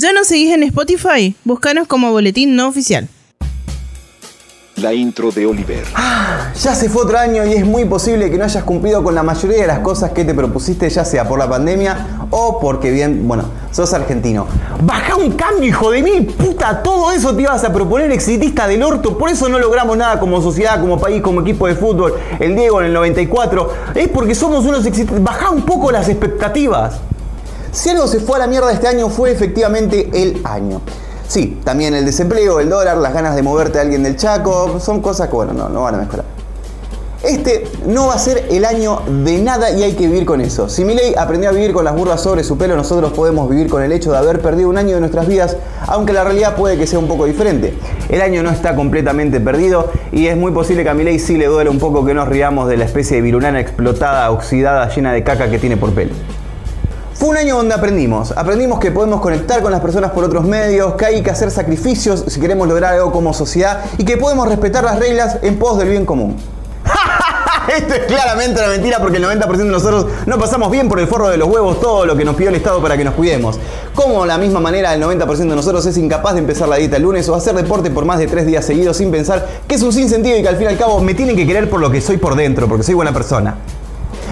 ¿Ya nos seguís en Spotify? Búscanos como Boletín No Oficial. La intro de Oliver. Ya se fue otro año y es muy posible que no hayas cumplido con la mayoría de las cosas que te propusiste, ya sea por la pandemia o porque bien, bueno, sos argentino. Baja un cambio, hijo de mil puta, todo eso te ibas a proponer exitista del orto, por eso no logramos nada como sociedad, como país, como equipo de fútbol. El Diego en el 94, es porque somos unos exitistas. Baja un poco las expectativas. Si algo se fue a la mierda este año fue efectivamente el año. Sí, también el desempleo, el dólar, las ganas de moverte a alguien del Chaco, son cosas que, bueno, no, no van a mejorar. Este no va a ser el año de nada y hay que vivir con eso. Si Milei aprendió a vivir con las burlas sobre su pelo, nosotros podemos vivir con el hecho de haber perdido un año de nuestras vidas, aunque la realidad puede que sea un poco diferente. El año no está completamente perdido y es muy posible que a Milei sí le duele un poco que nos riamos de la especie de virulana explotada, oxidada, llena de caca que tiene por pelo. Fue un año donde aprendimos. Aprendimos que podemos conectar con las personas por otros medios, que hay que hacer sacrificios si queremos lograr algo como sociedad y que podemos respetar las reglas en pos del bien común. Esto es claramente una mentira porque el 90% de nosotros no pasamos bien por el forro de los huevos todo lo que nos pidió el Estado para que nos cuidemos. Como de la misma manera el 90% de nosotros es incapaz de empezar la dieta el lunes o hacer deporte por más de tres días seguidos sin pensar que es un sinsentido y que al fin y al cabo me tienen que querer por lo que soy por dentro, porque soy buena persona.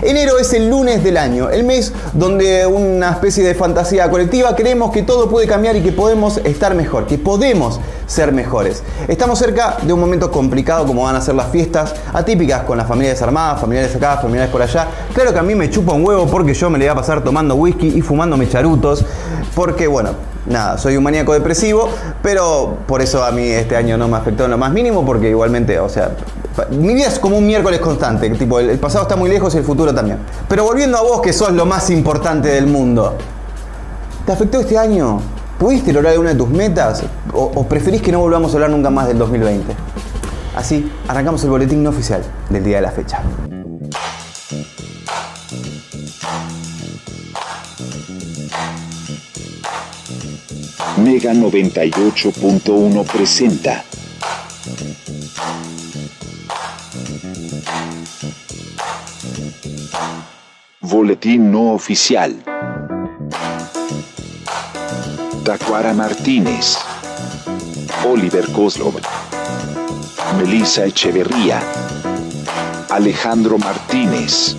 Enero es el lunes del año, el mes donde una especie de fantasía colectiva creemos que todo puede cambiar y que podemos estar mejor, que podemos ser mejores. Estamos cerca de un momento complicado como van a ser las fiestas atípicas con las familias desarmadas, familiares acá, familiares por allá. Claro que a mí me chupa un huevo porque yo me le voy a pasar tomando whisky y fumándome charutos, porque bueno, nada, soy un maníaco depresivo, pero por eso a mí este año no me afectó en lo más mínimo, porque igualmente, o sea, mi vida es como un miércoles constante, tipo, el, pasado está muy lejos y el futuro también. Pero volviendo a vos, que sos lo más importante del mundo, ¿te afectó este año? ¿Pudiste lograr alguna de tus metas? ¿O, o preferís que no volvamos a hablar nunca más del 2020? Así, arrancamos el boletín no oficial del día de la fecha. Mega 98.1 presenta. Boletín no oficial. Tacuara Martínez. Oliver Kozlov. Melissa Echeverría. Alejandro Martínez.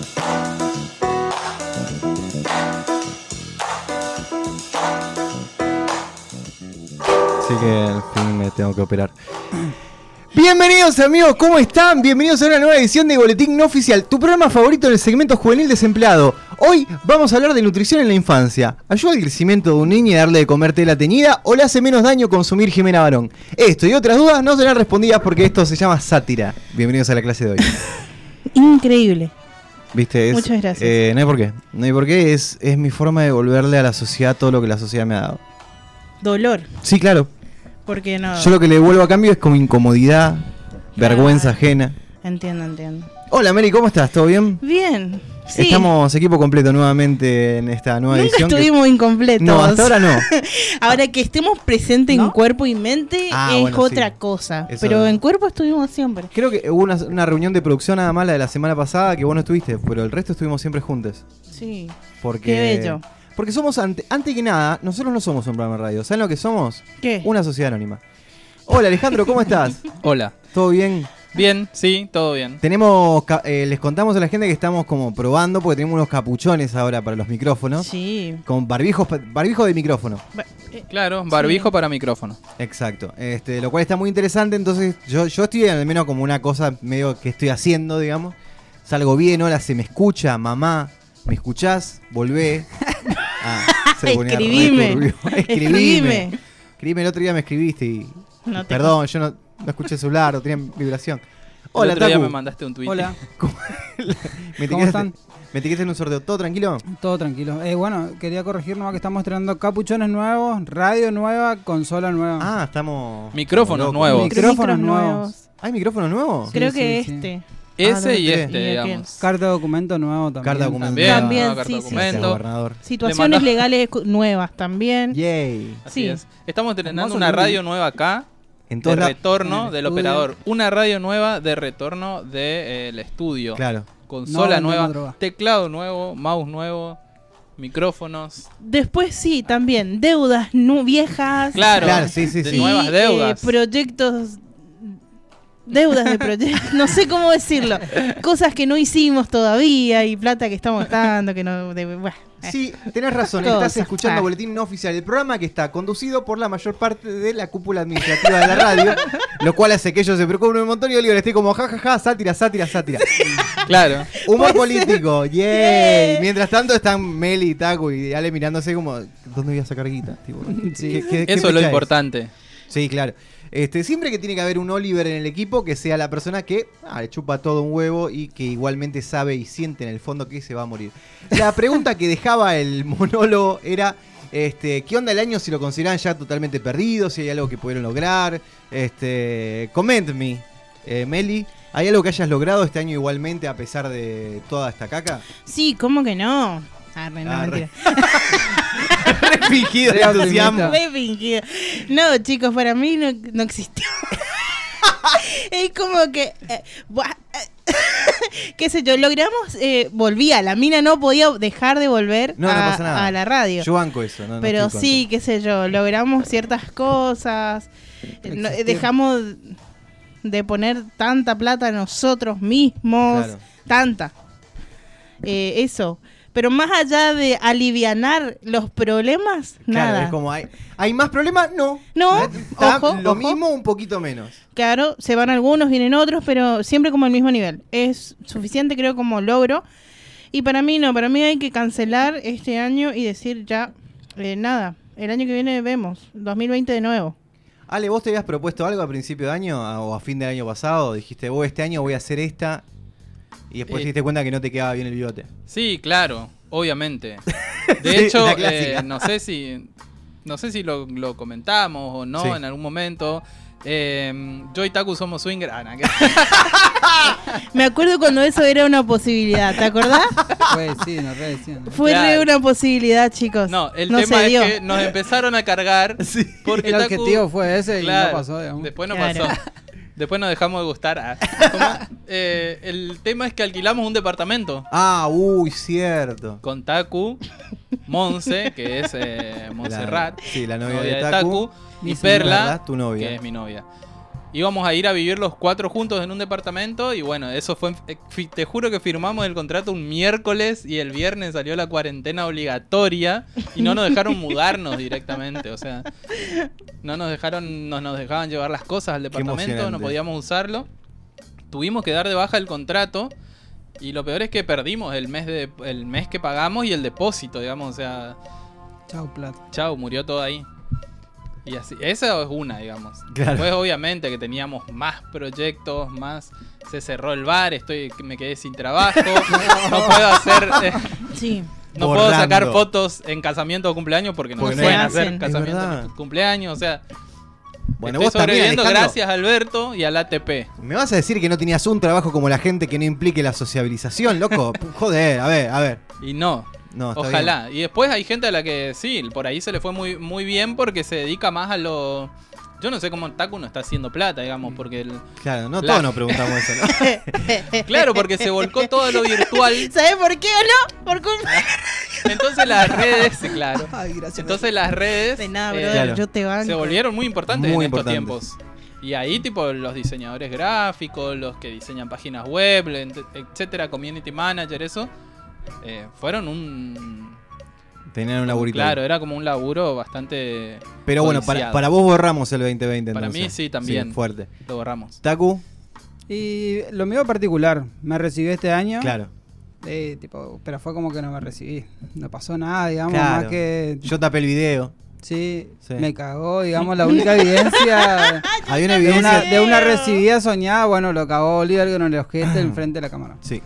Así que al fin me tengo que operar. Bienvenidos amigos, ¿cómo están? Bienvenidos a una nueva edición de Boletín No Oficial, tu programa favorito del segmento juvenil desempleado. Hoy vamos a hablar de nutrición en la infancia. ¿Ayuda al crecimiento de un niño y darle de comer tela teñida o le hace menos daño consumir Jimena Barón? Esto y otras dudas no serán respondidas porque esto se llama sátira. Bienvenidos a la clase de hoy. Increíble. ¿Viste? Es, Muchas gracias. eh, no hay por qué. No hay por qué. Es, es mi forma de devolverle a la sociedad todo lo que la sociedad me ha dado. Dolor. Sí, claro. Porque no. Yo lo que le devuelvo a cambio es como incomodidad, vergüenza ajena. Entiendo, entiendo. Hola Mary, ¿cómo estás? ¿Todo bien? Bien. Sí. Estamos equipo completo nuevamente en esta nueva Nunca edición. que- estuvimos incompletos. No, hasta ahora no. Ahora que estemos presentes en cuerpo y mente Ah, es bueno, otra sí. cosa. Eso- Pero en cuerpo estuvimos siempre. Creo que hubo una, una reunión de producción nada más la de la semana pasada que vos no estuviste, pero el resto estuvimos siempre juntos. Sí. Porque, Qué bello. Porque somos, ante, antes que nada, nosotros no somos un programa de radio. ¿Saben lo que somos? ¿Qué? Una sociedad anónima. Hola Alejandro, ¿cómo estás? Hola. ¿Todo bien? Bien, sí, todo bien. Tenemos, eh, les contamos a la gente que estamos como probando porque tenemos unos capuchones ahora para los micrófonos. Sí. Con barbijos, barbijo de micrófono. Ba- eh, Claro, barbijo Sí. para micrófono. Exacto. Este, lo cual está muy interesante. Entonces, yo, yo estoy al menos como una cosa medio que estoy haciendo, digamos. Salgo bien, hola, se me escucha, mamá. ¿Me escuchás? Volvé. Ah, se ponía re Escribime. Escribime. Escribime. Escribime, el otro día me escribiste y. No te Perdón, yo no, no escuché el celular, o tenía vibración. Hola, Hola, el otro día me mandaste un tweet. Hola, Me ¿Cómo están? Me etiquetaste en un sorteo. ¿Todo tranquilo? todo tranquilo. Eh, bueno, quería corregir nomás que estamos estrenando capuchones nuevos, radio nueva, consola nueva. Ah, estamos. Micrófonos nuevos. Micrófonos nuevos. ¿Hay micrófonos nuevos? Creo Sí, que sí, sí. Ese Ah, no y este, enteré. ¿Y digamos. Carta de documento nuevo también. Carta de documento. También, También, nueva carta sí, sí, sí. Documento. gobernador. Situaciones manda- legales nuevas también. Yay. Así Sí. es. Estamos estrenando una radio nueva acá, En de retorno En del operador. Una radio nueva de retorno del estudio. Claro. Consola No, nueva, no, teclado nuevo, mouse nuevo. micrófonos. Después sí, también deudas viejas. Claro, Claro, sí, sí, de sí. nuevas y, deudas. eh, proyectos. Deudas de proyectos, no sé cómo decirlo. Cosas que no hicimos todavía y plata que estamos gastando, que no. de- bueno, eh. Sí, tenés razón, estás escuchando Ah. Boletín No Oficial, el programa que está conducido por la mayor parte de la cúpula administrativa de la radio, lo cual hace que ellos se preocupen un montón y Oliver esté como jajaja, sátira, sátira, sátira. Claro. Humor político, yay. Mientras tanto están Meli, Taco y Ale mirándose como, ¿dónde voy a sacar guita? Tipo, Sí. ¿qué- qué- qué Eso es lo importante. Sí, claro. Este, siempre que tiene que haber un Oliver en el equipo, que sea la persona que ah, le chupa todo un huevo y que igualmente sabe y siente en el fondo que se va a morir. La pregunta que dejaba el monólogo era, este, ¿qué onda el año si lo consideran ya totalmente perdido? Si hay algo que pudieron lograr. Este, comment me, eh, Meli. ¿Hay algo que hayas logrado este año igualmente a pesar de toda esta caca? Sí, ¿cómo que no? Ah, no, Ah, mentira. Re fingido entusiasmo. Re. No, chicos, para mí no, no existió. es como que. eh, buah, eh, qué sé yo, logramos. Eh, volvía, la mina no podía dejar de volver No, no a, pasa nada. a la radio. Yo banco eso. no- no Pero sí, qué sé yo, logramos ciertas cosas. no- dejamos de poner tanta plata nosotros mismos. Claro. Tanta. Eh, eso. Pero más allá de alivianar los problemas, Claro, nada. es como, ¿hay, ¿hay más problemas? No. No, Está ojo, lo ojo. mismo, un poquito menos. Claro, se van algunos, vienen otros, pero siempre como al mismo nivel. Es suficiente, creo, como logro. Y para mí no, para mí hay que cancelar este año y decir ya, eh, nada, el año que viene vemos, 2020 de nuevo. Ale, ¿vos te habías propuesto algo a principio de año o a fin del año pasado? Dijiste, vos este año voy a hacer esta y después Eh. te diste cuenta que no te quedaba bien el bigote. Sí, claro, obviamente. De Sí, hecho, eh, no sé si no sé si lo, lo comentamos o no Sí. en algún momento. Eh, yo y Taku somos swinger. Ah, Me acuerdo cuando eso era una posibilidad, ¿te acordás? Pues sí, nos re. Fue re una posibilidad, chicos. No, el no tema es dio. que nos empezaron a cargar porque El Taku- objetivo fue ese y no pasó, digamos. Después no Claro. pasó. Después nos dejamos de gustar. ¿cómo? Eh, el tema es que alquilamos un departamento Ah, uy, cierto. con Taku, Monse, que es eh, Montserrat, La- sí, la novia de Taku. Y Perla. Tu novia. que es mi novia. Íbamos a ir a vivir los cuatro juntos en un departamento y bueno, eso fue, eh, te juro que firmamos el contrato un miércoles y el viernes salió la cuarentena obligatoria y no nos dejaron mudarnos directamente, o sea, no nos dejaron, no nos dejaban llevar las cosas al departamento, no podíamos usarlo. Tuvimos que dar de baja el contrato y lo peor es que perdimos el mes de el mes que pagamos y el depósito, digamos, o sea, Chau, plata. Chao, murió todo ahí. Y así, esa es una, digamos. Claro. Después, obviamente, que teníamos más proyectos, más. Se cerró el bar, estoy, me quedé sin trabajo. no puedo hacer. eh, Sí. no puedo sacar fotos en casamiento o cumpleaños porque no pueden hacer ni cumpleaños. O sea, Bueno, estoy vos también, sobreviviendo Alejandro. gracias a Alberto y al ATP. ¿Me vas a decir que no tenías un trabajo como la gente que no implique la sociabilización, loco? Joder, a ver, a ver. Y no. No, está Ojalá. Y después hay gente a la que sí, por ahí se le fue muy, muy bien porque se dedica más a lo. Yo no sé cómo Taku no está haciendo plata, digamos, porque el. Claro, no La- todos nos preguntamos eso, ¿no? Claro, porque se volcó todo lo virtual. ¿Sabes por qué o no? Por culpa Entonces las redes, claro. Ay, gracias. Entonces las redes de nada, eh. Claro. Yo te banco. se volvieron muy importantes Muy en estos tiempos. Y ahí, tipo, los diseñadores gráficos, los que diseñan páginas web, etcétera, community manager, eso, eh, fueron un. Tenían un laburito. Claro, era como un laburo bastante. Pero bueno, para, para vos borramos el 2020 Para entonces. mí sí, también. fuerte. Lo borramos. Taku, Y lo mío particular, me recibí este año. claro. Eh, tipo, pero fue como que no me recibí. No pasó nada, digamos, Claro. más que. Yo tapé el video. Sí, Sí. me cagó, digamos, la única evidencia Había una de evidencia. una, de una recibida soñada, bueno, lo cagó Oliver con el ojete enfrente de la cámara. Sí,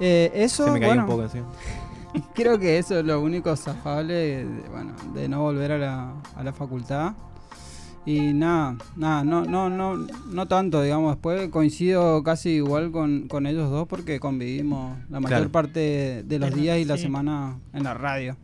Eh, eso, se me cayó bueno, un poco así. creo que eso es lo único zafable, de, bueno, de no volver a la, a la facultad. Y nada, nada, no, no, no, no tanto, digamos, después coincido casi igual con, con ellos dos porque convivimos la mayor Claro. parte de los Pero días y la semana en la radio.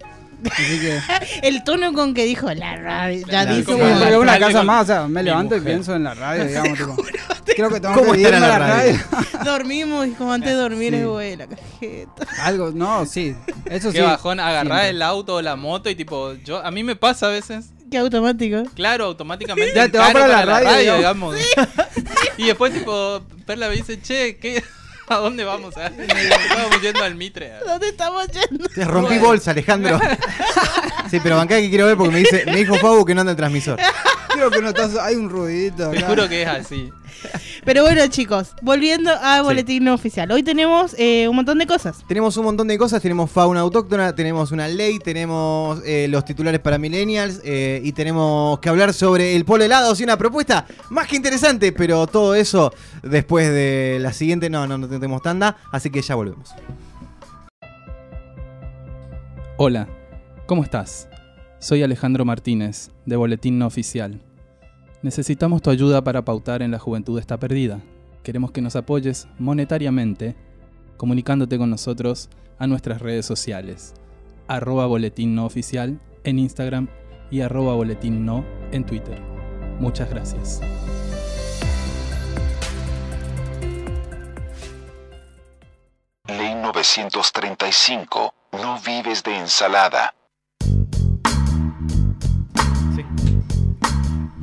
Así que El tono con que dijo la radio. Ya dice una casa más, o sea, me levanto y pienso en la radio, digamos, tipo. Creo que tengo ¿Cómo que estar en irme la a la radio? radio. Dormimos y como antes de dormir Sí. es güey, la cajeta. Algo, no, sí. Eso sí. Qué bajón, agarrar siempre. el auto o la moto y tipo, yo a mí me pasa a veces, Qué automático. claro, automáticamente Ya te va encaro para la radio, digamos. Y después tipo, Perla me dice, che, ¿qué? ¿a dónde vamos? Ah, Estábamos yendo al Mitre. ¿Dónde estamos yendo? Te rompí bolsa, Alejandro. sí, pero bancá que quiero ver porque me dice, me dijo Fabu que no anda el transmisor. Creo que no estás. Hay un ruidito. Te acá. juro que es así. Pero bueno, chicos, volviendo al boletín oficial. Hoy tenemos eh, un montón de cosas. Tenemos un montón de cosas, tenemos fauna autóctona, tenemos una ley, tenemos eh, los titulares para millennials eh, y tenemos que hablar sobre el polo helado, y una propuesta más que interesante, pero todo eso después de la siguiente, no, no, no tenemos tanda, así que ya volvemos. Hola, ¿cómo estás? Soy Alejandro Martínez, de Boletín No Oficial. Necesitamos tu ayuda para pautar en La Juventud está perdida. Queremos que nos apoyes monetariamente, comunicándote con nosotros a nuestras redes sociales, arroba boletín no oficial en Instagram y arroba boletín no en Twitter. Muchas gracias. Ley 935. No vives de ensalada.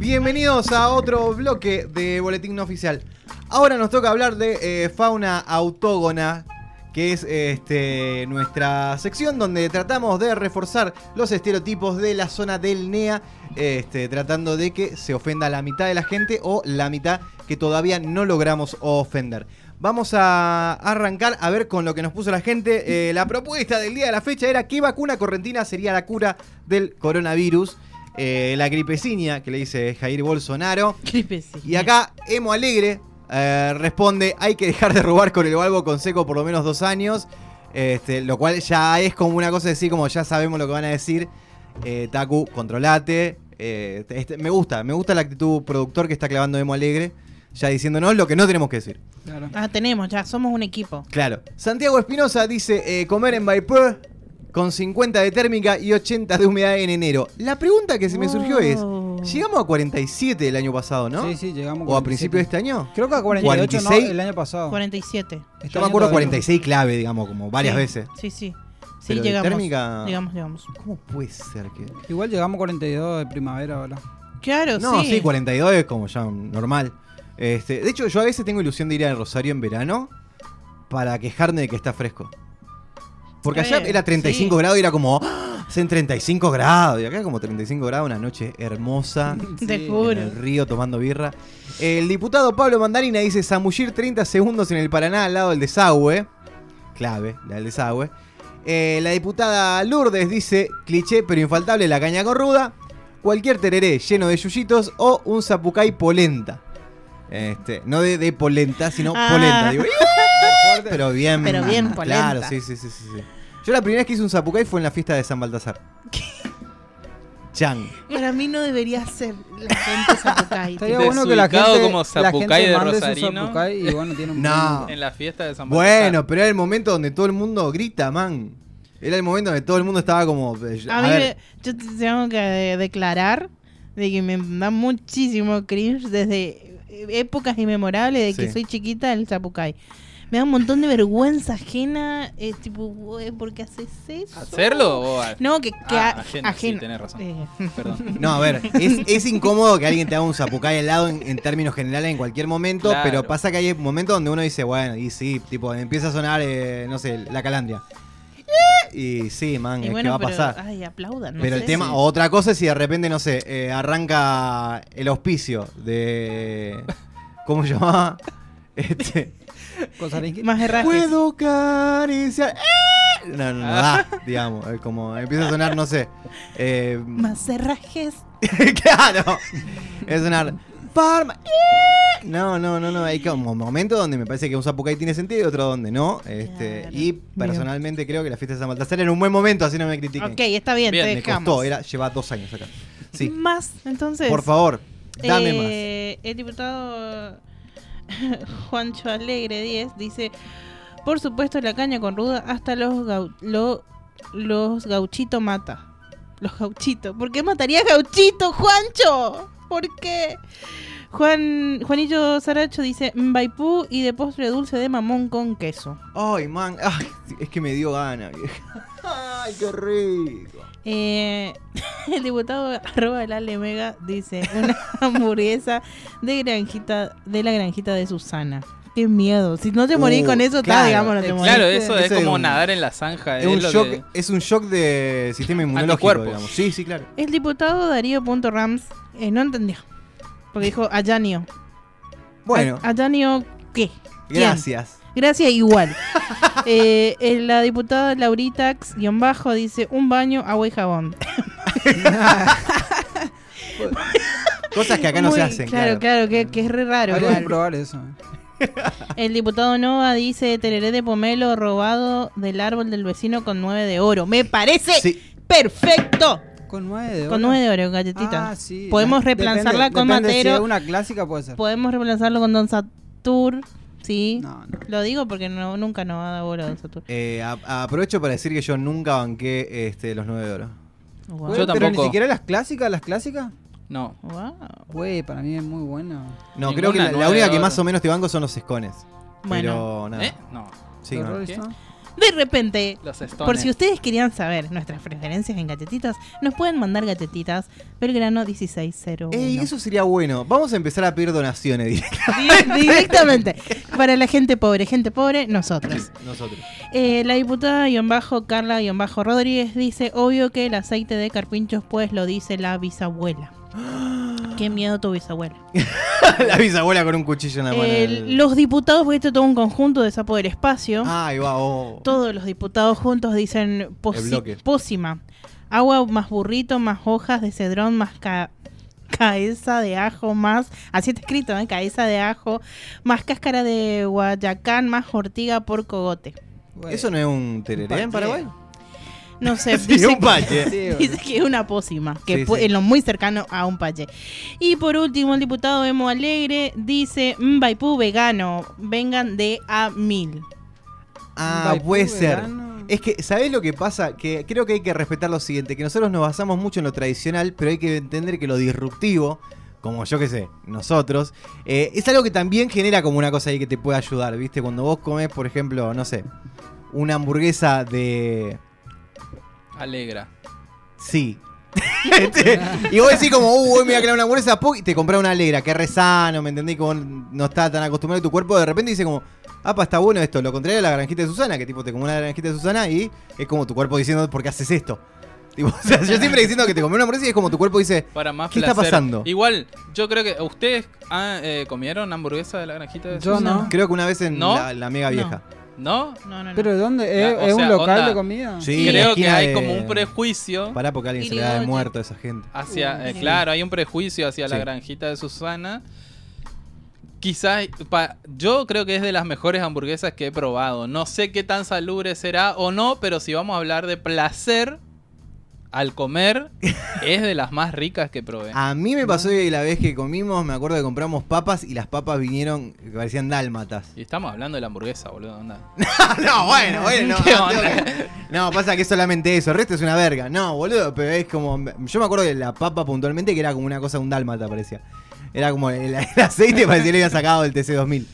Bienvenidos a otro bloque de Boletín No Oficial. Ahora nos toca hablar de eh, fauna autógona, que es este, nuestra sección donde tratamos de reforzar los estereotipos de la zona del NEA, este, tratando de que se ofenda la mitad de la gente o la mitad que todavía no logramos ofender. Vamos a arrancar a ver con lo que nos puso la gente. Eh, la propuesta del día de la fecha era qué vacuna correntina sería la cura del coronavirus. Eh, la gripeciña, que le dice Jair Bolsonaro. Y acá Emo Alegre eh, responde, hay que dejar de robar con el Balbo con seco por lo menos dos años. Este, lo cual ya es como una cosa de decir, como ya sabemos lo que van a decir. Eh, Taku, controlate. Eh, este, me gusta, me gusta la actitud productor que está clavando Emo Alegre. Ya diciéndonos lo que no tenemos que decir. Claro. Ah, tenemos, ya, somos un equipo. Claro. Santiago Espinosa dice, eh, comer en Vaipur con 50 de térmica y 80 de humedad en enero. La pregunta que se me surgió es, Oh. llegamos a 47 el año pasado, ¿no? Sí, sí, llegamos. ¿O a 47. principio de este año? Creo que a 48 no, 46. el año pasado. 47. Yo Este me año acuerdo todavía no. 46 clave, digamos, como varias Sí, veces. Sí, sí. Sí, Pero de llegamos. térmica- Llegamos, llegamos. ¿Cómo puede ser que.? Igual llegamos a 42 de primavera ahora. Claro, No, sí. sí, 42 es como ya normal. Este, de hecho, yo a veces tengo ilusión de ir a Rosario en verano para quejarme de que está fresco. Porque allá era 35 sí. grados y era como, ¡Ah! hacen 35 grados. Y acá como 35 grados, una noche hermosa. Te Sí, juro. en el río tomando birra. El diputado Pablo Mandarina dice zamullir 30 segundos en el Paraná al lado del desagüe. Clave, la del desagüe. Eh, la diputada Lourdes dice cliché pero infaltable la caña corruda. Cualquier tereré lleno de yuyitos o un zapucay polenta. Este, no de, de polenta, sino Ah. polenta. Digo, pero bien. Pero bien Claro, polenta. sí, sí, sí, sí, sí. Yo la primera vez que hice un zapucay fue en la fiesta de San Baltasar. Chan. Para mí no debería ser la gente zapucay. Estaría bueno que la gente, como la zapucay gente de Rosarino. zapucay y bueno, tiene un No. En la fiesta de San Bueno, Baltasar. pero era el momento donde todo el mundo grita, man. Era el momento donde todo el mundo estaba como. eh, A, A, mí ver, me- yo te tengo que de- declarar de que me da muchísimo cringe desde épocas inmemorables de que Sí. soy chiquita el zapucay. Me da un montón de vergüenza ajena, eh, tipo, "Güey, ¿por qué haces eso? ¿Hacerlo o a- No, que, que Ah, a- ajeno, sí, tenés razón. Eh, Perdón. No, a ver, es, es incómodo que alguien te haga un zapucay al lado en, en términos generales en cualquier momento, Claro. pero pasa que hay momentos donde uno dice, bueno, y sí, tipo, empieza a sonar, eh, no sé, la calandria. Y sí, man, y es que va a pasar. Ay, aplaudan. no pero el tema, sí. otra cosa es si de repente, no sé, eh, arranca el auspicio de. ¿Cómo se llamaba? Este. Más herrajes. Puedo acariciar. ¡Eh! No, no, no Ah. da, digamos. es Como empieza a sonar, no sé. eh, Más herrajes. claro. Es sonar. Farma. ¡Eh! No, no, no, no. Hay como momentos donde me parece que un zapucay tiene sentido y otro donde no. Este, Claro. y personalmente creo que la fiesta de San Baltasar era un buen momento, así no me critiquen. Ok, está bien, Bien, te me dejamos. costó, era, lleva dos años acá. Sí. Más, entonces. Por favor, dame Eh, El diputado Juancho Alegre 10 dice, por supuesto la caña con ruda hasta los gau- lo- los gauchito mata. Los gauchitos. ¿Por qué mataría gauchito, Juancho? ¿Por qué? Juan Juanillo Saracho dice Mbaipú y de postre dulce de mamón con queso. Ay, man. Ay, es que me dio gana, vieja. Ay, qué rico. Eh, el diputado arroba el Ale Mega dice una hamburguesa de granjita de la granjita de Susana. Qué miedo. Si no te morís Uh, con eso, está, digamos, no te morís. Claro, eso es es como un- nadar en la zanja. Es un, lo shock, que- es un shock de sistema inmunológico, digamos. Sí, sí, claro. El diputado Darío Punto Rams eh, no entendió. Porque dijo Ayanio. Bueno, A- Ayanio, ¿qué? ¿Quién? gracias. Gracias, igual. Eh, eh, la diputada Lauritax, guion bajo, dice un baño, agua y jabón. Cosas que acá no Muy- se hacen, Claro, claro. que, que es re raro. Habría que probar eso. eh. El diputado Nova dice tereré de pomelo robado del árbol del vecino con nueve de oro. Me parece Sí. perfecto. Con nueve de oro. Con nueve de oro, galletita. Ah, sí. Podemos Depende- reemplazarla con depende Si Matero. es una clásica puede ser. Podemos reemplazarlo con Don Satur. Sí. No, no. Lo digo porque no, nunca nos va a dar oro Don Satur. Eh, a- aprovecho para decir que yo nunca banqué este, los 9 de oro. Wow. Yo Pero ni tampoco. siquiera las clásicas, las clásicas. No. Wow. Güey, para mí es muy bueno. No, Ninguna creo que la, la nueve única que oro. más o menos te banco son los escones. Bueno. Pero nada. ¿Eh? No. Sí, ¿Los no. Rolling ¿Qué? Stones? De repente, Los por si ustedes querían saber nuestras preferencias en galletitas, nos pueden mandar galletitas Belgrano 1601. Ey, eso sería bueno. Vamos a empezar a pedir donaciones directas. Di- Directamente. Para la gente pobre, gente pobre, nosotros. Nosotros. Eh, la diputada guion bajo Carla bajo Rodríguez dice, obvio que el aceite de carpinchos pues lo dice la bisabuela. Qué miedo tu bisabuela. la bisabuela con un cuchillo en la mano. Eh, los diputados, porque esto todo un conjunto de sapo del espacio. Ahí va, oh. Todos los diputados juntos dicen pócima. Agua más burrito, más hojas de cedrón, más ca- cabeza de ajo, más... Así está escrito, ¿eh? Cabeza de ajo, más cáscara de guayacán, más ortiga por cogote. ¿Eso no es un tereré en Paraguay? No sé, Sí, dice, un que, pache. Sí, güey. dice que es una pócima, que Sí, pu- sí. en lo muy cercano a un pache. Y por último, el diputado Emo Alegre dice, Mbaipú vegano, vengan de a mil. Ah, puede ser. vegano. Es que, ¿sabés lo que pasa? Que creo que hay que respetar lo siguiente, que nosotros nos basamos mucho en lo tradicional, pero hay que entender que lo disruptivo, como yo que sé, nosotros, eh, es algo que también genera como una cosa ahí que te puede ayudar, ¿viste? Cuando vos comes, por ejemplo, no sé, una hamburguesa de... Alegra. Sí. Y vos decís como, uh, hoy me voy a crear una hamburguesa, y te comprás una alegra, que es re sano, ¿me entendés? Que vos no está tan acostumbrado a tu cuerpo, de repente dice como, apa, está bueno esto, lo contrario a la granjita de Susana, que tipo te como una granjita de Susana y es como tu cuerpo diciendo, ¿por qué haces esto? Tipo, o sea, yo siempre diciendo que te comí una hamburguesa y es como tu cuerpo dice, Para más ¿Qué está pasando? Igual, yo creo que ustedes ah, eh, comieron hamburguesa de la granjita de Yo Susana? no. creo que una vez en ¿No? la, la mega No. vieja. ¿No? No, no, no. ¿Pero de dónde? ¿Es, o es un local onda- de comida? Sí, en la Creo que esquina hay de- como un prejuicio Pará porque a alguien se le da de Irigoyen. muerto a esa gente. hacia... eh, Sí. claro, hay un prejuicio hacia la Sí. granjita de Susana. Quizás, pa- yo creo que es de las mejores hamburguesas que he probado. No sé qué tan salubre será o no, pero si vamos a hablar de placer al comer, es de las más ricas que probé. A mí me pasó que la vez que comimos, me acuerdo que compramos papas y las papas vinieron, que parecían dálmatas. Y estamos hablando de la hamburguesa, boludo. onda. no, bueno, bueno, no. No, pasa que es solamente eso. El resto es una verga. No, boludo, pero es como. Yo me acuerdo de la papa puntualmente que era como una cosa, un dálmata parecía. Era como el, el aceite parecía que le había sacado del TC2000.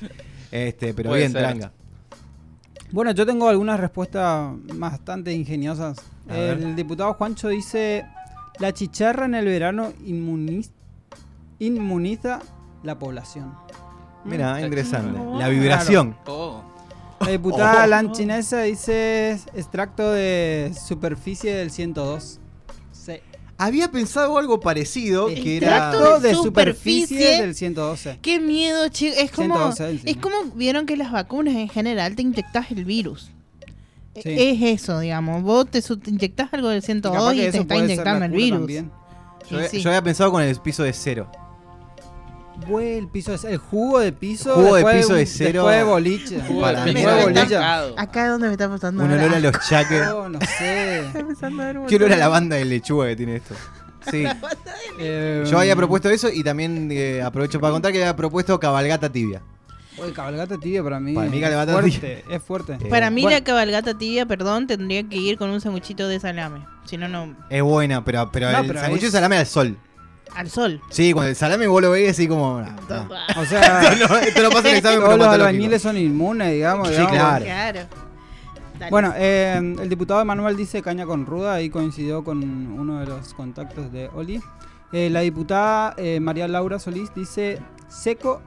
Este, pero Puede bien, ser. tranca. Bueno, yo tengo algunas respuestas bastante ingeniosas. A ver. El diputado Juancho dice, la chicharra en el verano inmuniz- inmuniza la población. Mira, Mm, interesante. claro. La vibración. Oh. La diputada Oh. Lanchinesa dice extracto de superficie del 102. Había pensado algo parecido que era. Extracto de, de superficie, superficie. del 112. Qué miedo, chicos. Es como, 112, sí. es como vieron que las vacunas en general te inyectas el virus. E- Sí. Es eso, digamos. Vos te, inyectás algo del Y capaz 102 que y te está inyectando el virus. también. Yo, Y había- sí. yo había pensado con el piso de cero. Güey, el piso es el jugo de piso. Jugo de piso de un- cero. Después de boliche. Jugo Para de mí estancado. Acá es donde me está pasando Un olor a los chaques. Oh, no sé. Está empezando a ver un Qué olor a la banda de lechuga que tiene esto. Sí. Eh, Yo había propuesto eso y también eh, aprovecho para contar que había propuesto cabalgata tibia. Oye, cabalgata tibia para mí. Para mí cabalgata fuerte, Es fuerte. Eh, Para mí Bueno. la cabalgata tibia, perdón, tendría que ir con un sanguchito de salame. Si no, no... Es buena, pero, pero No, el pero sanguchito es- de salame al sol. Al sol. Sí, cuando el salame vos lo veis así como. nah, nah. O sea, No, esto no pasa en el examen todos los albañiles son inmunes, digamos. Sí, digamos. claro. Claro. Dale. Bueno, eh, el diputado Emanuel dice caña con ruda, ahí coincidió con uno de los contactos de Oli. Eh, la diputada eh, María Laura Solís dice seco,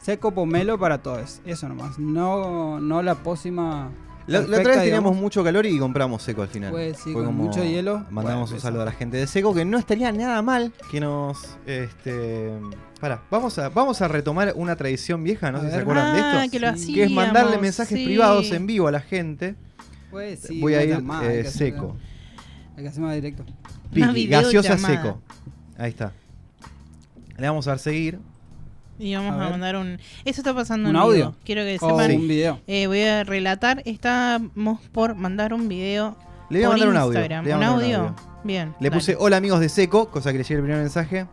seco pomelo para todos. Eso nomás, no, no la pócima. La, la otra vez teníamos digamos. mucho calor y compramos seco al final. Pues sí, con mucho hielo. Mandamos Bueno, un saludo a la gente de seco que no estaría nada mal que nos. Este. Pará, vamos a, vamos a retomar una tradición vieja, no A sé si se acuerdan de Ah, esto. que lo Sí. Que es mandarle mensajes sí. privados en vivo a la gente. Pues sí, Voy a ir eh, seco. Hay que hacer más directo. Piqui, gaseosa seco. Ahí está. Le vamos a dar seguir. Y vamos A a, mandar un. Eso está pasando ¿Un en audio? vivo. Quiero que O sepan. un video. Eh, voy a relatar. Estamos por mandar un video. Le voy a mandar un audio. Le voy a ¿Un audio? Bien. Le dale. puse hola amigos de Seco, cosa que le llegue el primer mensaje.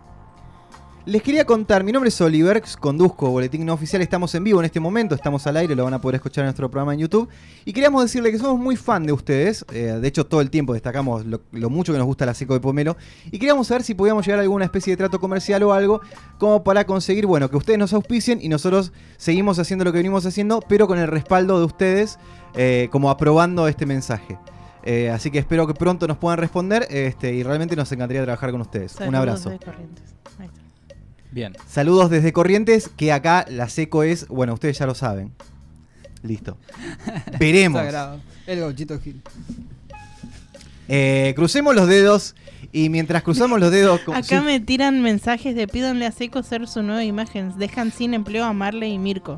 Les quería contar, mi nombre es Oliver, conduzco Boletín No Oficial, estamos en vivo en este momento, estamos al aire, lo van a poder escuchar en nuestro programa en YouTube. Y queríamos decirle que somos muy fan de ustedes, eh, de hecho todo el tiempo destacamos lo, lo mucho que nos gusta la Seco de Pomelo. Y queríamos saber si podíamos llegar a alguna especie de trato comercial o algo, como para conseguir, bueno, que ustedes nos auspicien y nosotros seguimos haciendo lo que venimos haciendo, pero con el respaldo de ustedes, eh, como aprobando este mensaje. Eh, así que espero que pronto nos puedan responder este, y realmente nos encantaría trabajar con ustedes. Un Saludos abrazo. de Corrientes. Ahí está. Bien. Saludos desde Corrientes, que acá la seco es, bueno, ustedes ya lo saben. Listo. Veremos. Sagrado. El gauchito Gil. Eh, crucemos los dedos y mientras cruzamos los dedos... Acá sí. me tiran mensajes de pídanle a Seco ser su nueva imagen. Dejan sin empleo a Marley y Mirko.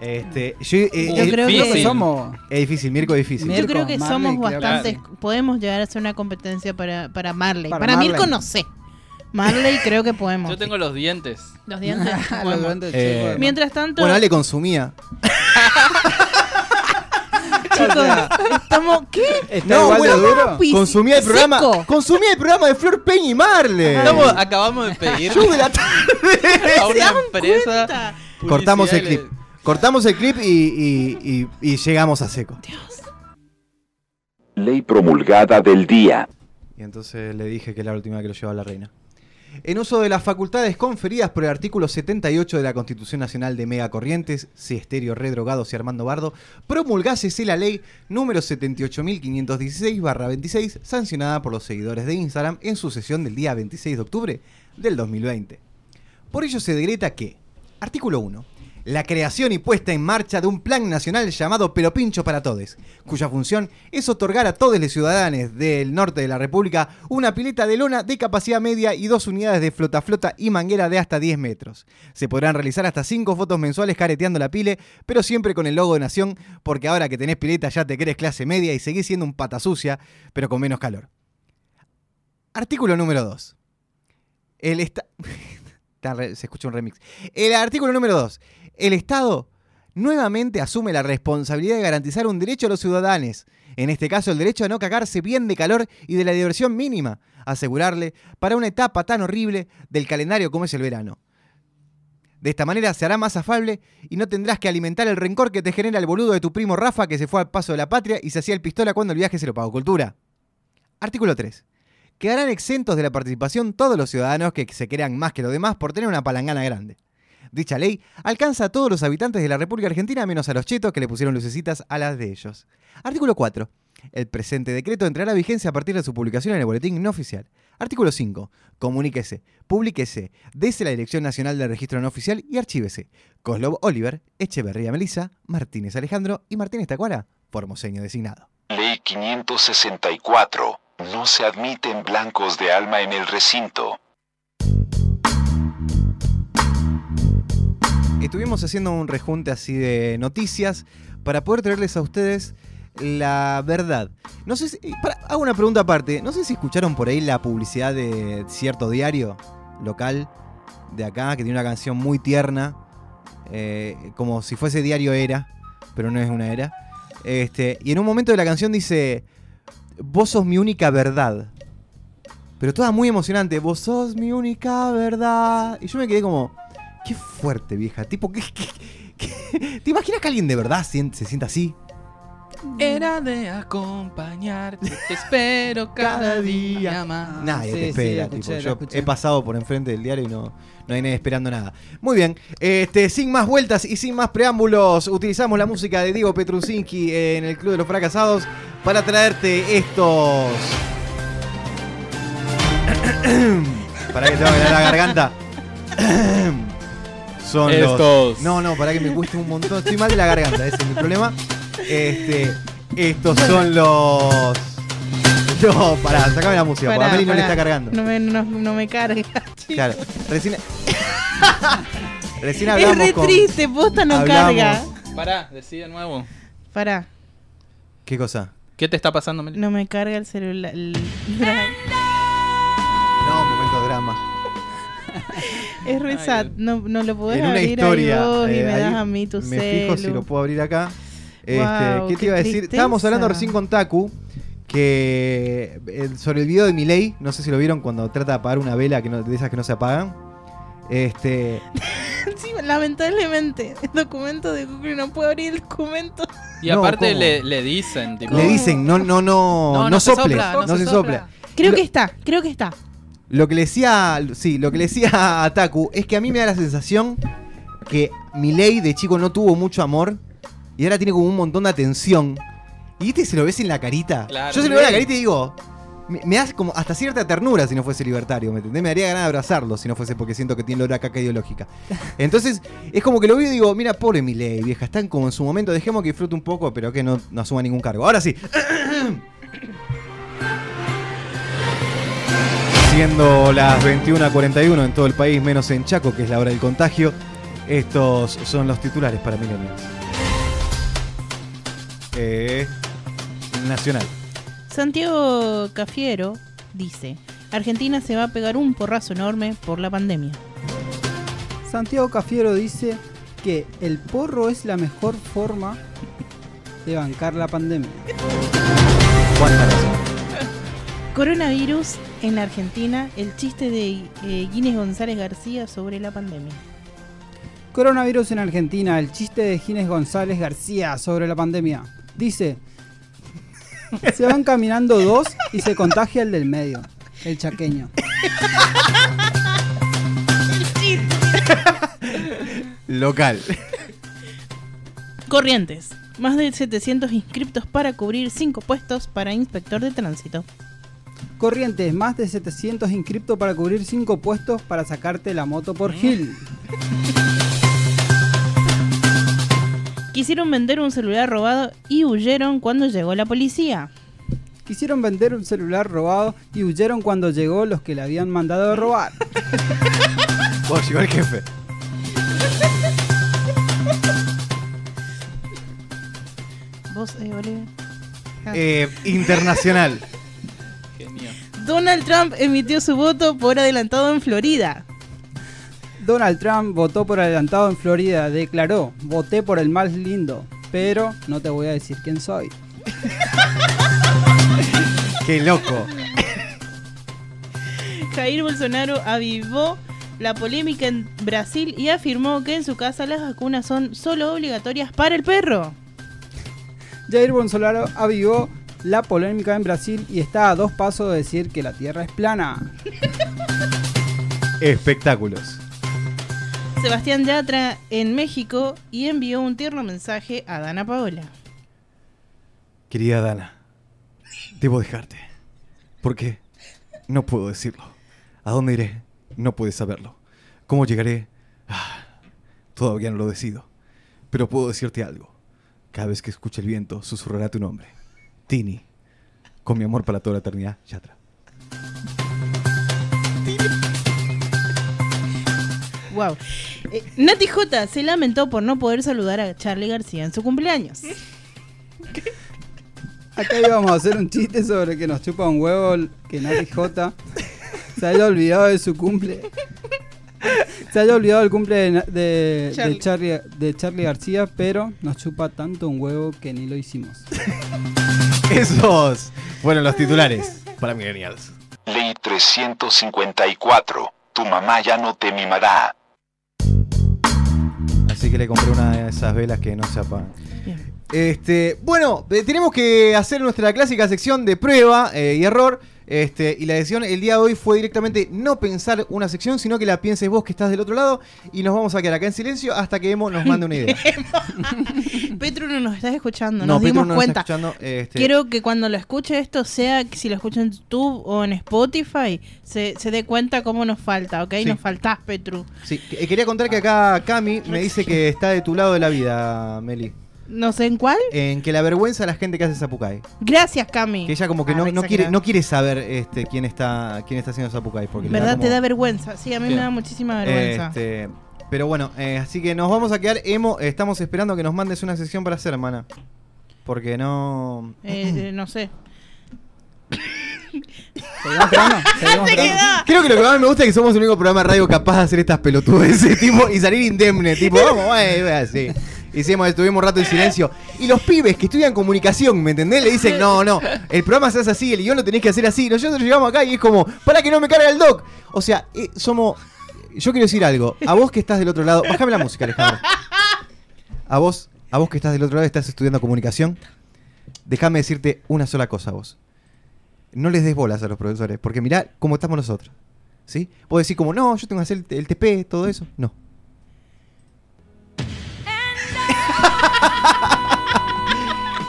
Este, yo, eh, Yo eh, creo que- somos. Es difícil, Mirko es difícil. Mirko, Yo creo que Marley, somos creo que bastante. sí. Podemos llegar a ser una competencia para, para Marley. Para Para, Marley. Mirko no sé. Marley creo que podemos. Yo tengo los dientes. Los dientes. Los Eh. Mientras tanto, Bueno, Ale consumía. chicos, estamos. ¿Qué? ¿Está No, igual de bueno, duro? Consumía el programa. seco. Consumía el programa de Flor Peña y Marle. Estamos- acabamos de pedir de la tarde. a una empresa. Cortamos el clip. Cortamos el clip y, y- y- y llegamos a seco. Ley promulgada del día. Y entonces le dije que era la última que lo llevaba la reina. En uso de las facultades conferidas por el artículo 78 de la Constitución Nacional de Mega Corrientes, C. Estéreo Redrogados y Armando Bardo, promulgácese la ley número 78.516-26, sancionada por los seguidores de Instagram en su sesión del día 26 de octubre del 2020. Por ello se decreta que, artículo 1, la creación y puesta en marcha de un plan nacional llamado Pero Pincho para Todes, cuya función es otorgar a todos los ciudadanos del norte de la República una pileta de lona de capacidad media y dos unidades de flota flota y manguera de hasta 10 metros. Se podrán realizar hasta 5 fotos mensuales careteando la pile, pero siempre con el logo de Nación, porque ahora que tenés pileta ya te crees clase media y seguís siendo un pata sucia, pero con menos calor. Artículo número 2. El esta... Se escucha un remix. El artículo número 2. El Estado nuevamente asume la responsabilidad de garantizar un derecho a los ciudadanos. En este caso, el derecho a no cagarse bien de calor y de la diversión mínima. Asegurarle para una etapa tan horrible del calendario como es el verano. De esta manera se hará más afable y no tendrás que alimentar el rencor que te genera el boludo de tu primo Rafa que se fue al paso de la patria y se hacía el pistola cuando el viaje se lo pagó cultura. Artículo 3. Quedarán exentos de la participación todos los ciudadanos que se crean más que los demás por tener una palangana grande. Dicha ley alcanza a todos los habitantes de la República Argentina menos a los chetos que le pusieron lucecitas a las de ellos. Artículo 4. El presente decreto entrará a vigencia a partir de su publicación en el boletín no oficial. Artículo 5. Comuníquese, publíquese desde la Dirección Nacional del Registro No Oficial y archívese. Coslov Oliver, Echeverría Melissa, Martínez Alejandro y Martínez Tacuara, formoseño designado. Ley 564. No se admiten blancos de alma en el recinto. Estuvimos haciendo un rejunte así de noticias para poder traerles a ustedes la verdad. No sé si, hago una pregunta aparte. No sé si escucharon por ahí la publicidad de cierto diario local de acá que tiene una canción muy tierna, eh, como si fuese diario era, pero no es una era. Este, y en un momento de la canción dice, vos sos mi única verdad. Pero toda muy emocionante, vos sos mi única verdad. Y yo me quedé como, qué fuerte vieja, tipo, ¿qué, ¿te imaginas que alguien de verdad se sienta así? Era de acompañarte, te espero cada día más. Nadie Sí, te sí, espera, tipo, yo escuché. he pasado por enfrente del diario y no, no hay nadie esperando nada. Muy bien, este, sin más vueltas y sin más preámbulos, utilizamos la música de Diego Petrusinski en el Club de los Fracasados para traerte estos... para que te vaya la garganta. Son los... Estos. No, no, para que me cueste un montón. Estoy mal de la garganta, ese es mi problema. Este, estos son los... No, pará, sacame la música, porque a Pará, Meli no le pará. está cargando. No me, no, no me carga. Claro, recién. recién Es hablamos re con. triste, posta no hablamos- carga. Pará, decí de nuevo. Pará, ¿Qué cosa? ¿Qué te está pasando, Meli? no me carga el celular. el- No, momento de drama. Es re Ay, sad, no, no lo podés en una abrir historia. ahí vos y eh, me ahí das a mí tu Me fijo si celu. lo puedo abrir acá. Este, Guau, ¿Qué qué te iba a decir? tristeza. Estábamos hablando recién con Taku. Que eh, sobre el video de Milei, no sé si lo vieron cuando trata de apagar una vela que no- de esas que no se apagan. Este, Sí, lamentablemente, el documento de Google no puedo abrir el documento. Y No, aparte le, le dicen, tipo. le dicen, no, no, no, no, No, no se sople, sopla, no, no se sopla. Creo Lo- que está, creo que está. Lo que le decía, sí, lo que le decía a Taku es que a mí me da la sensación que Milei de chico no tuvo mucho amor y ahora tiene como un montón de atención. Y viste, se lo ves en la carita. Claro. Yo se lo veo en la carita y digo, me, me das como hasta cierta ternura si no fuese libertario, ¿me entendés? Me daría ganas de abrazarlo si no fuese porque siento que tiene olor a caca ideológica. Entonces, es como que lo veo y digo, mira, pobre Milei, vieja, están como en su momento, dejemos que disfrute un poco, pero que no, no asuma ningún cargo. Ahora sí. Siendo las 21.41 en todo el país, menos en Chaco, que es la hora del contagio, estos son los titulares para Millennials. Eh, nacional. Santiago Cafiero dice, Argentina se va a pegar un porrazo enorme por la pandemia. Santiago Cafiero dice que el porro es la mejor forma de bancar la pandemia. ¿Cuánta razón? Coronavirus en la Argentina, el chiste de eh, Guinness González García sobre la pandemia. Coronavirus en Argentina, el chiste de Gines González García sobre la pandemia. Dice, se van caminando dos y se contagia el del medio, el chaqueño. Local. Corrientes, más de 700 inscriptos para cubrir 5 puestos para inspector de tránsito. Corrientes, más de 700 inscriptos para cubrir 5 puestos para sacarte la moto por Gil. Quisieron vender un celular robado y huyeron cuando llegó la policía. Quisieron vender un celular robado y huyeron cuando llegó los que le habían mandado a robar. Vos, llegó el jefe. ¿Vos, eh. Eh, internacional. Genio. Donald Trump emitió su voto por adelantado en Florida. Donald Trump votó por adelantado en Florida, declaró, voté por el más lindo, pero no te voy a decir quién soy. Qué loco. Jair Bolsonaro avivó la polémica en Brasil y afirmó que en su casa las vacunas son solo obligatorias para el perro. Jair Bolsonaro avivó la polémica en Brasil y está a dos pasos de decir que la Tierra es plana. Espectáculos. Sebastián Yatra en México y envió un tierno mensaje a Dana Paola. Querida Dana, debo dejarte. ¿Por qué? No puedo decirlo. ¿A dónde iré? No puedes saberlo. ¿Cómo llegaré? Ah, todavía no lo decido. Pero puedo decirte algo. Cada vez que escuche el viento, susurrará tu nombre. Tini. Con mi amor para toda la eternidad, Yatra. Wow. Eh, Nati J se lamentó por no poder saludar a Charlie García en su cumpleaños. Acá íbamos a hacer un chiste sobre que nos chupa un huevo que Nati J se haya olvidado de su cumple. Se haya olvidado el cumple. Charlie, de Charlie García, pero nos chupa tanto un huevo que ni lo hicimos. Esos fueron los titulares para Millennials. Ley 354. Tu mamá ya no te mimará. Así que le compré una de esas velas que no se apagan. Bien. Este, bueno, eh, tenemos que hacer nuestra clásica sección de prueba eh, y error. Este, y la decisión el día de hoy fue directamente no pensar una sección, sino que la pienses vos que estás del otro lado. Y nos vamos a quedar acá en silencio hasta que Emo nos mande una idea. Petru no nos estás escuchando, No, nos Petru dimos no está cuenta. escuchando, este- Quiero que cuando lo escuche esto, sea que si lo escucha en YouTube o en Spotify, se, se dé cuenta cómo nos falta, ¿ok? Sí. Nos faltás, Petru. Sí, eh, quería contar que acá Cami me dice que está de tu lado de la vida, Meli. No sé en cuál. En que la vergüenza a la gente que hace Zapucay. Gracias, Cami. Que ella como que Ah, no, re no quiere, no quiere saber este, quién está quién está haciendo Zapucay. Porque ¿Verdad? como- Te da vergüenza. Sí, a mí Sí. me da muchísima vergüenza. Este, pero bueno, eh, así que nos vamos a quedar, Emo. estamos esperando que nos mandes una sesión para hacer, hermana. Porque no. Eh, eh, no sé. Creo que lo que más me gusta es que somos el único programa de radio capaz de hacer estas pelotudeces tipo, y salir indemne. Tipo, vamos, así. Hicimos, estuvimos un rato en silencio. Y los pibes que estudian comunicación, ¿me entendés? Le dicen, no, no, el programa se hace así, el guion lo tenés que hacer así. Nosotros llegamos acá y es como, para que no me carga el doc. O sea, eh, somos. Yo quiero decir algo. A vos que estás del otro lado, bájame la música, Alejandro. A vos, a vos que estás del otro lado, estás estudiando comunicación, déjame decirte una sola cosa vos. No les des bolas a los profesores, porque mirá cómo estamos nosotros. ¿Sí? Vos decís como, no, yo tengo que hacer el TP, todo eso. No.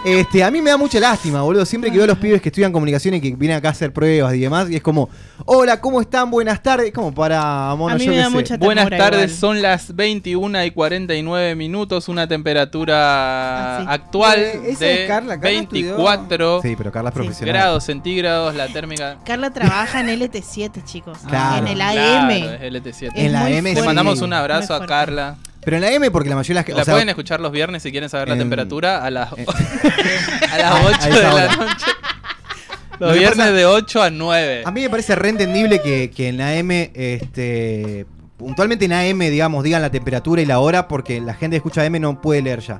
Este, a mí me da mucha lástima, boludo. Siempre que veo a los pibes que estudian comunicación y que vienen acá a hacer pruebas y demás, y es como, hola, ¿cómo están? Buenas tardes. Como para, mono, A mí yo me da sé. mucha Buenas ternura tardes, igual. son las 21 y 49 minutos, una temperatura Ah, sí. actual Eh, esa de es Carla, Carla estudió- 24 Sí, pero Carla es profesional. grados centígrados, la térmica. Carla trabaja en LT7, chicos. Claro. En el Claro, AM. es LT7. Es En la muy M Le mandamos un abrazo a fuerte. Carla. Pero en la M, porque la mayoría de las La o sea, pueden escuchar los viernes si quieren saber la en- temperatura a las, eh, a las a- a 8 esa de la noche. Lo Los viernes pasa- de 8 a 9. A mí me parece re entendible que, que en la M, este, puntualmente en AM, digamos, digan la temperatura y la hora, porque la gente que escucha AM no puede leer ya.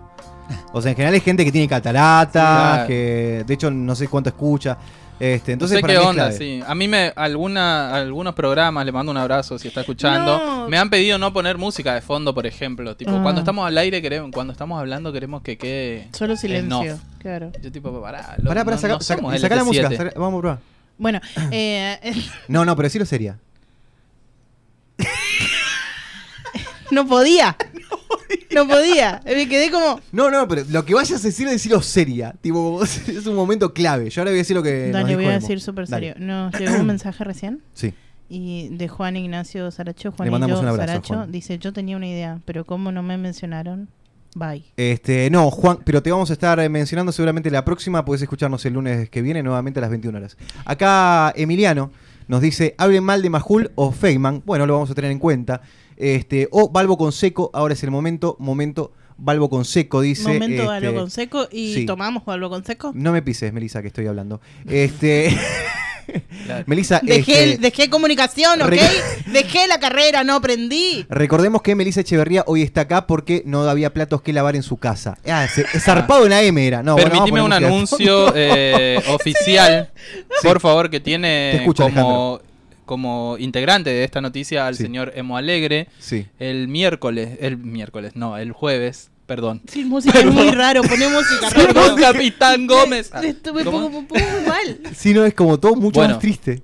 O sea, en general hay gente que tiene catarata, Claro. que de hecho no sé cuánto escucha. Este, entonces no sé para qué mí onda, sí. A mí me alguna, algunos programas, le mando un abrazo si está escuchando, No. me han pedido no poner música de fondo, por ejemplo. Tipo, Ah. cuando estamos al aire, queremos, cuando estamos hablando, queremos que quede. Solo en silencio. Claro. Yo tipo, pará, Pará, no- saca, no saca- saca la música, LT7. saca- vamos a probar. Bueno, eh, No, no, pero decirlo seria. no podía. No podía. Me quedé como. No, no, pero lo que vayas a decir, decirlo seria. Tipo, es un momento clave. Yo ahora voy a decir lo que. nos Dale, dijo voy a Emo. decir súper serio. Nos llegó un mensaje recién Sí. y de Juan Ignacio Saracho. Le mandamos un abrazo, Saracho Juan. dice: Yo tenía una idea, pero como no me mencionaron, bye. Este, no, Juan, pero te vamos a estar eh, mencionando seguramente la próxima. Puedes escucharnos el lunes que viene, nuevamente a las 21 horas. Acá Emiliano nos dice: hablen mal de Majul o Feynman. Bueno, lo vamos a tener en cuenta. Este, o Balbo con seco, ahora es el momento. Momento Balbo con seco, dice. Momento este, algo con seco y sí. tomamos algo con seco. No me pises, Melissa, que estoy hablando. Este. Claro. Melissa, Dejé, este, dejé comunicación, ¿ok? Dejé la carrera, no aprendí. Recordemos que Melissa Echeverría hoy está acá porque no había platos que lavar en su casa. Ah, se- zarpado en la M era. No, Permitime un anuncio eh, oficial, por favor, que Te tiene escucho, como, como integrante de esta noticia al Sí. señor Emo Alegre. Sí. El miércoles, el miércoles, no, el jueves, perdón. Sin música es muy raro, poné música. Capitán Gómez. Estuve ¿Cómo? un poco muy mal. Si no, es como todo mucho Bueno. más triste.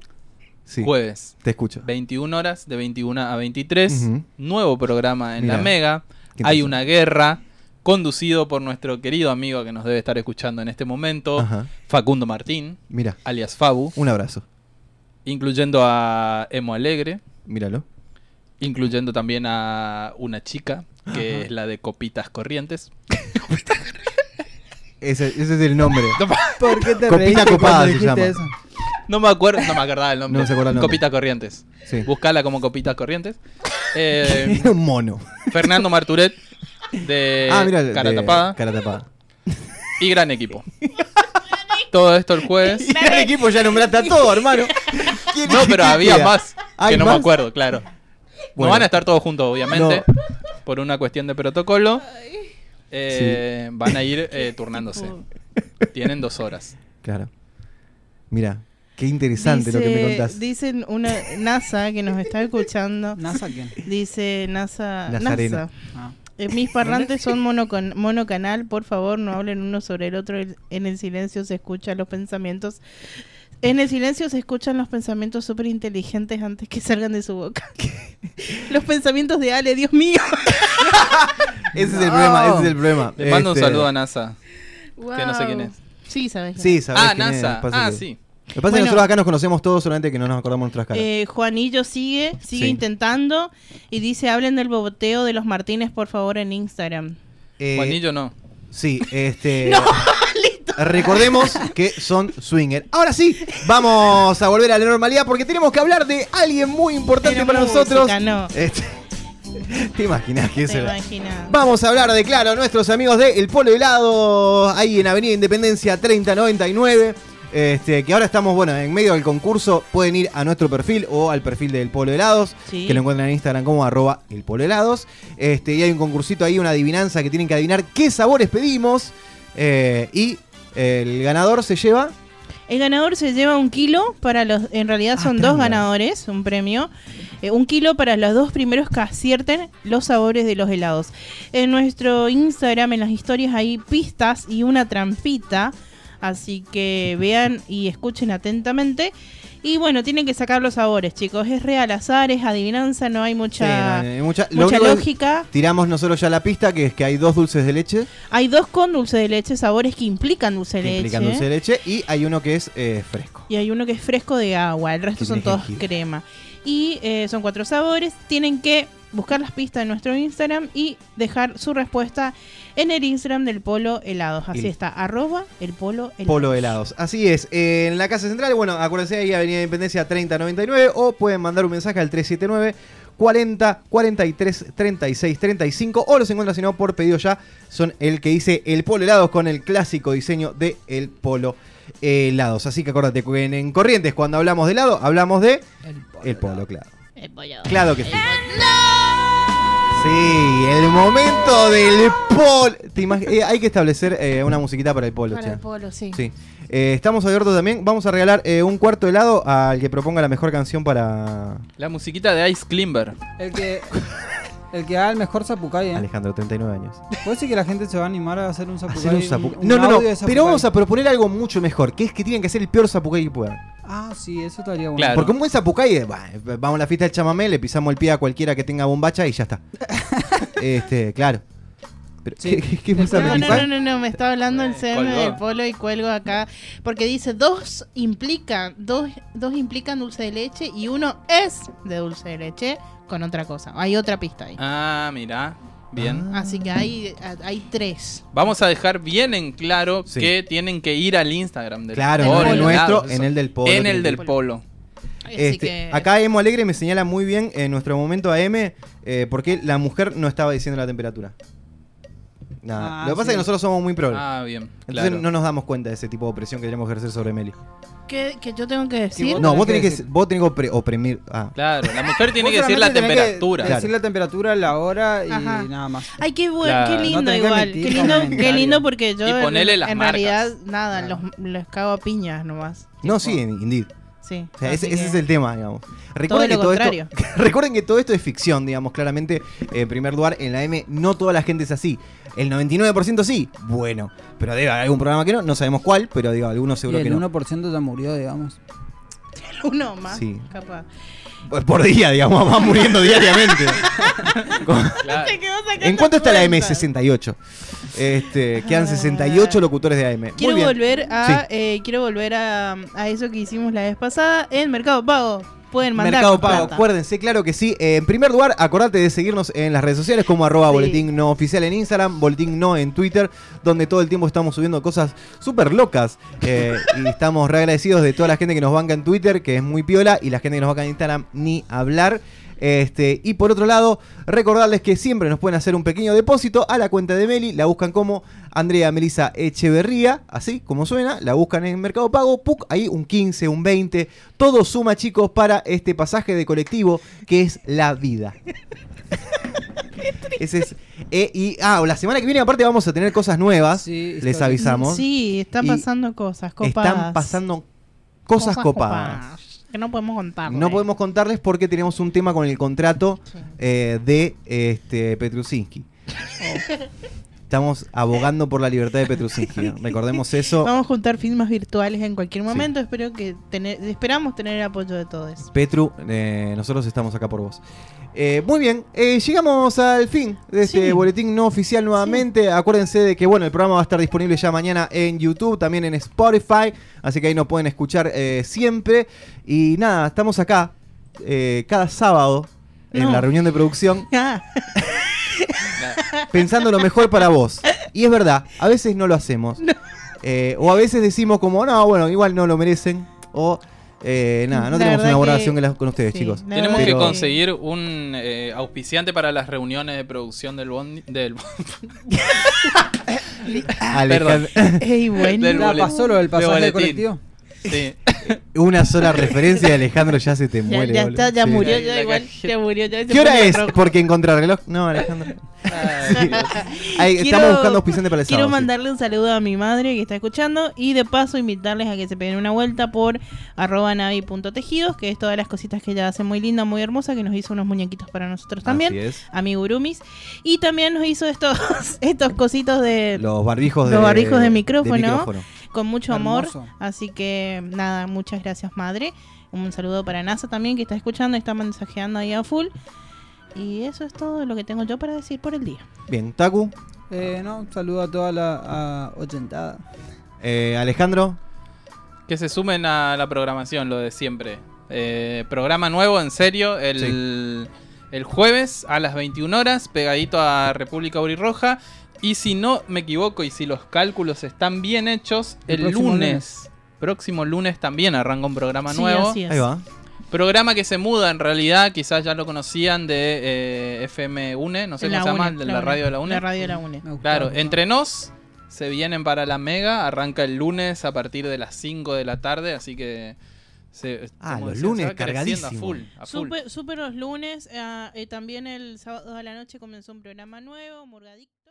Sí, Jueves, te escucho. 21 horas, de 21 a 23. Ujú. Nuevo programa en Mirá, la Mega. Hay una guerra conducido por nuestro querido amigo que nos debe estar escuchando en este momento, Ajá. Facundo Martín, Mira, alias Fabu, un abrazo. incluyendo a Emo Alegre, Míralo. incluyendo también a una chica que es la de Copitas Corrientes. Ese, ese es el nombre. ¿Por qué te Copita copada se llama. eso? No me acuerdo, no me acordaba el nombre. No se acuerda el nombre. Copitas Corrientes. Sí. Buscala como Copitas Corrientes. Eh, Era un mono. Fernando Marturet de ah, mira. Cara de- Tapada Cara tapada. y gran equipo. Todo esto el jueves. Y el equipo ya nombraste a todo, hermano. ¿Quién- No, pero había queda? más ¿Hay que no más? me acuerdo, claro. Bueno. No van a estar todos juntos, obviamente, por una cuestión de protocolo. Eh, Van a ir eh, turnándose. Tienen dos horas. Claro. Mira, qué interesante lo que me contás. Dicen una NASA que nos está escuchando. ¿NASA quién? Dice NASA. Nazarena. NASA. Ah. Eh, mis parlantes son monocanal, por favor, no hablen uno sobre el otro. En el silencio se escuchan los pensamientos. En el silencio se escuchan los pensamientos súper inteligentes antes que salgan de su boca. los pensamientos de Ale, Dios mío. Ese es el problema, ese es el problema. Le mando un Este, saludo a NASA. Que no sé quién es. Sí, sabes. Sí, sabés Ah, quién NASA. Ah, que- sí. Lo que pasa es que nosotros acá nos conocemos todos, solamente que no nos acordamos nuestras caras. Eh, Juanillo sigue, sigue Sí. intentando y dice, hablen del boboteo de los Martínez, por favor, en Instagram. Eh, Juanillo no. Sí, este. Recordemos que son swinger. Ahora sí, vamos a volver a la normalidad porque tenemos que hablar de alguien muy importante Pero para música, nosotros. no. Este, ¿Te imaginas que ¿Te eso? imaginas? Vamos a hablar de, claro, nuestros amigos de El Polo Helado, ahí en Avenida Independencia 3099. Este, que ahora estamos, bueno, en medio del concurso. Pueden ir a nuestro perfil o al perfil del Polo Helados, Sí. que lo encuentran en Instagram como arroba el Polo Helados. Este, y hay un concursito ahí, una adivinanza que tienen que adivinar qué sabores pedimos. Eh, y el ganador se lleva. El ganador se lleva un kilo para los. En realidad Ah, son dos ganadores, un premio. Eh, un kilo para los dos primeros que acierten los sabores de los helados. En nuestro Instagram, en las historias, hay pistas y una trampita. Así que vean y escuchen atentamente. Y bueno, tienen que sacar los sabores, chicos. Es real azar, es adivinanza, no hay mucha, Sí, no, no, hay mucha, lógica. Tiramos nosotros ya la pista, que es que hay dos dulces de leche. Hay dos con dulce de leche, sabores que implican dulce de leche. implican dulce de leche. Y hay uno que es eh, fresco. Y hay uno que es fresco de agua, el resto son todos jengibre. crema. Y eh, son cuatro sabores. Tienen que buscar las pistas en nuestro Instagram y dejar su respuesta en el Instagram del Polo Helados. Así Y- está, arroba el Polo Helados. Polo helados. Así es. eh, en la casa central, bueno, acuérdense ahí, Avenida Independencia 3099. O pueden mandar un mensaje al 379 40 43 36 35. O los encuentran, si no, por pedido ya. Son el que dice el Polo helados con el clásico diseño de el Polo helados. Así que acuérdate que en, en Corrientes, cuando hablamos de helado, hablamos de el Polo, claro. El Polo. Claro que sí. Sí, el momento del polo. ¿Te imag- eh, hay que establecer eh, una musiquita para el polo, Para che. el Polo, sí. Sí. Eh, estamos abiertos también. Vamos a regalar eh, un cuarto de helado al que proponga la mejor canción para La musiquita de Ice Climber. El que, el que haga el mejor zapucay, ¿eh? Alejandro, 39 años. ¿Puede ser que la gente se va a animar a hacer un zapucay? Hacer un zapu- un No, no, no. Pero vamos a proponer algo mucho mejor, que es que tienen que hacer el peor zapucay que puedan. Ah, sí, eso estaría bueno. Claro. Porque un buen zapucay bah, vamos a la fiesta del chamamé, le pisamos el pie a cualquiera que tenga bombacha y ya está. este, claro. Pero, Sí. ¿qué, qué, qué pasa, No, no, no, no, no, me está hablando el Eh, CM colgó. del polo y cuelgo acá. Porque dice, dos implican, dos, dos implican dulce de leche y uno es de dulce de leche con otra cosa. Hay otra pista ahí. Ah, mira. Bien. Así que hay, hay tres. Vamos a dejar bien en claro Sí. que tienen que ir al Instagram del Claro, Polo en el nuestro, en el del polo. En el del Polo. Este, que Acá Emo Alegre me señala muy bien en nuestro momento AM eh, porque la mujer no estaba diciendo la temperatura. Nada. Ah, Lo que pasa sí. es que nosotros somos muy progres. Ah, bien. Entonces claro. no nos damos cuenta de ese tipo de opresión que tenemos que ejercer sobre Meli. ¿qué, qué yo tengo que decir? No, vos que tenés que, decir. vos tenés que opre- oprimir. Ah. Claro, la mujer tiene que decir la que temperatura. Decir la temperatura, la hora y Ajá. nada más. Ay, qué, buen, Claro. qué No lindo que igual. mentir Qué lindo, qué lindo porque yo Y en- ponele las en marcas. realidad nada, Claro. los, los cago a piñas nomás. No, Tipo, sí, indeed. Sí. O sea, ese, que- ese es el tema, digamos. Recuerden, lo que todo esto, contrario. recuerden que todo esto es ficción, digamos, claramente. En primer lugar, en la M no toda la gente es así. El 99% sí, bueno. Pero debe haber algún programa que no, no sabemos cuál, pero digo, algunos seguro el que no. 1% ya murió, digamos. Uno más, Sí. capaz. Por- Por día, digamos, van muriendo diariamente. Como- Claro. Te quedó sacando ¿En cuánto está la cuentas. M68? Este, quedan 68 locutores de AM. Muy Quiero bien. volver a Sí. eh, quiero volver a, a eso que hicimos la vez pasada en Mercado Pago. Pueden mandar Mercado Pago, plata. acuérdense, claro que sí. Eh, en primer lugar, acordate de seguirnos en las redes sociales como arroba Sí. boletín no oficial en Instagram, boletín no en Twitter, donde todo el tiempo estamos subiendo cosas súper locas. Eh, y estamos re agradecidos de toda la gente que nos banca en Twitter, que es muy piola, y la gente que nos banca en Instagram, ni hablar. Este, y por otro lado, recordarles que siempre nos pueden hacer un pequeño depósito a la cuenta de Meli, la buscan como Andrea Melisa Echeverría, así como suena, la buscan en Mercado Pago, ¡puc! ahí un 15, un 20, todo suma chicos para este pasaje de colectivo que es la vida. Ese es, eh, y ah, la semana que viene aparte vamos a tener cosas nuevas, Sí, les avisamos. Sí, están Y pasando cosas copadas. Están pasando cosas, copadas. Que no podemos contar. No podemos contarles porque tenemos un tema con el contrato Sí. eh, de este, Petrusinski. Estamos abogando por la libertad de Petrusinski. Recordemos eso. Vamos a juntar firmas virtuales en cualquier momento. Espero que tener, esperamos tener el apoyo de todos. Petru, eh, nosotros estamos acá por vos. Eh, muy bien, eh, llegamos al fin de este Sí. boletín no oficial nuevamente. Acuérdense de que bueno, el programa va a estar disponible ya mañana en YouTube, también en Spotify, así que ahí nos pueden escuchar eh, siempre. Y nada, estamos acá cada sábado en la reunión de producción Ah, pensando lo mejor para vos. Y es verdad, a veces no lo hacemos. Eh, o a veces decimos como, no, bueno, igual no lo merecen. O eh, nada, no La tenemos una buena que- relación con, ustedes, sí, chicos. Tenemos que conseguir un eh, auspiciante para las reuniones de producción del bondi, del, Alejandro- Ey, bueno. Del ¿La boletín. pasó lo del De pasaje boletín. colectivo? Sí. Una sola referencia de Alejandro ya se te Ya, muere. ya boludo. está, ya Sí. murió, ya igual, cajeta. ya murió. Ya se ¿Qué hora es? rojo. Porque encontrar reloj. No, Alejandro. Ay, Dios. Ahí, Quiero- estamos buscando auspiciante para el Quiero sábado. sí. mandarle un saludo a mi madre que está escuchando y de paso invitarles a que se peguen una vuelta por arroba navi.tejidos, que es todas las cositas que ella hace muy linda, muy hermosa, que nos hizo unos muñequitos para nosotros también, Así es. a mi gurumis. Y también nos hizo estos, estos cositos de Los barbijos de, Los barbijos de micrófono. micrófono. Con mucho amor. Hermoso. Así que nada, muchas gracias madre. Un saludo para NASA también que está escuchando y está mensajeando ahí a full. Y eso es todo lo que tengo yo para decir por el día. Bien, Taku, Eh, no, un saludo a toda la a oyentada. eh, Alejandro. Que se sumen a la programación, lo de siempre. Eh, programa nuevo, en serio, el, el jueves a las 21 horas, pegadito a República Roja. Y si no me equivoco y si los cálculos están bien hechos, El el, próximo lunes, lunes. próximo lunes también arranca un programa Sí, nuevo. así es. Ahí va. Programa que se muda en realidad, quizás ya lo conocían de eh, FM UNE, no sé La cómo se llama, de la, radio de la UNE. La radio de la UNE. Claro, entre nos se vienen para la Mega, arranca el lunes a partir de las 5 de la tarde, así que... Se, Ah, los decía, lunes cargadísimo. A full, a full. Los lunes, eh, también el sábado a la noche comenzó un programa nuevo, Murgadicto.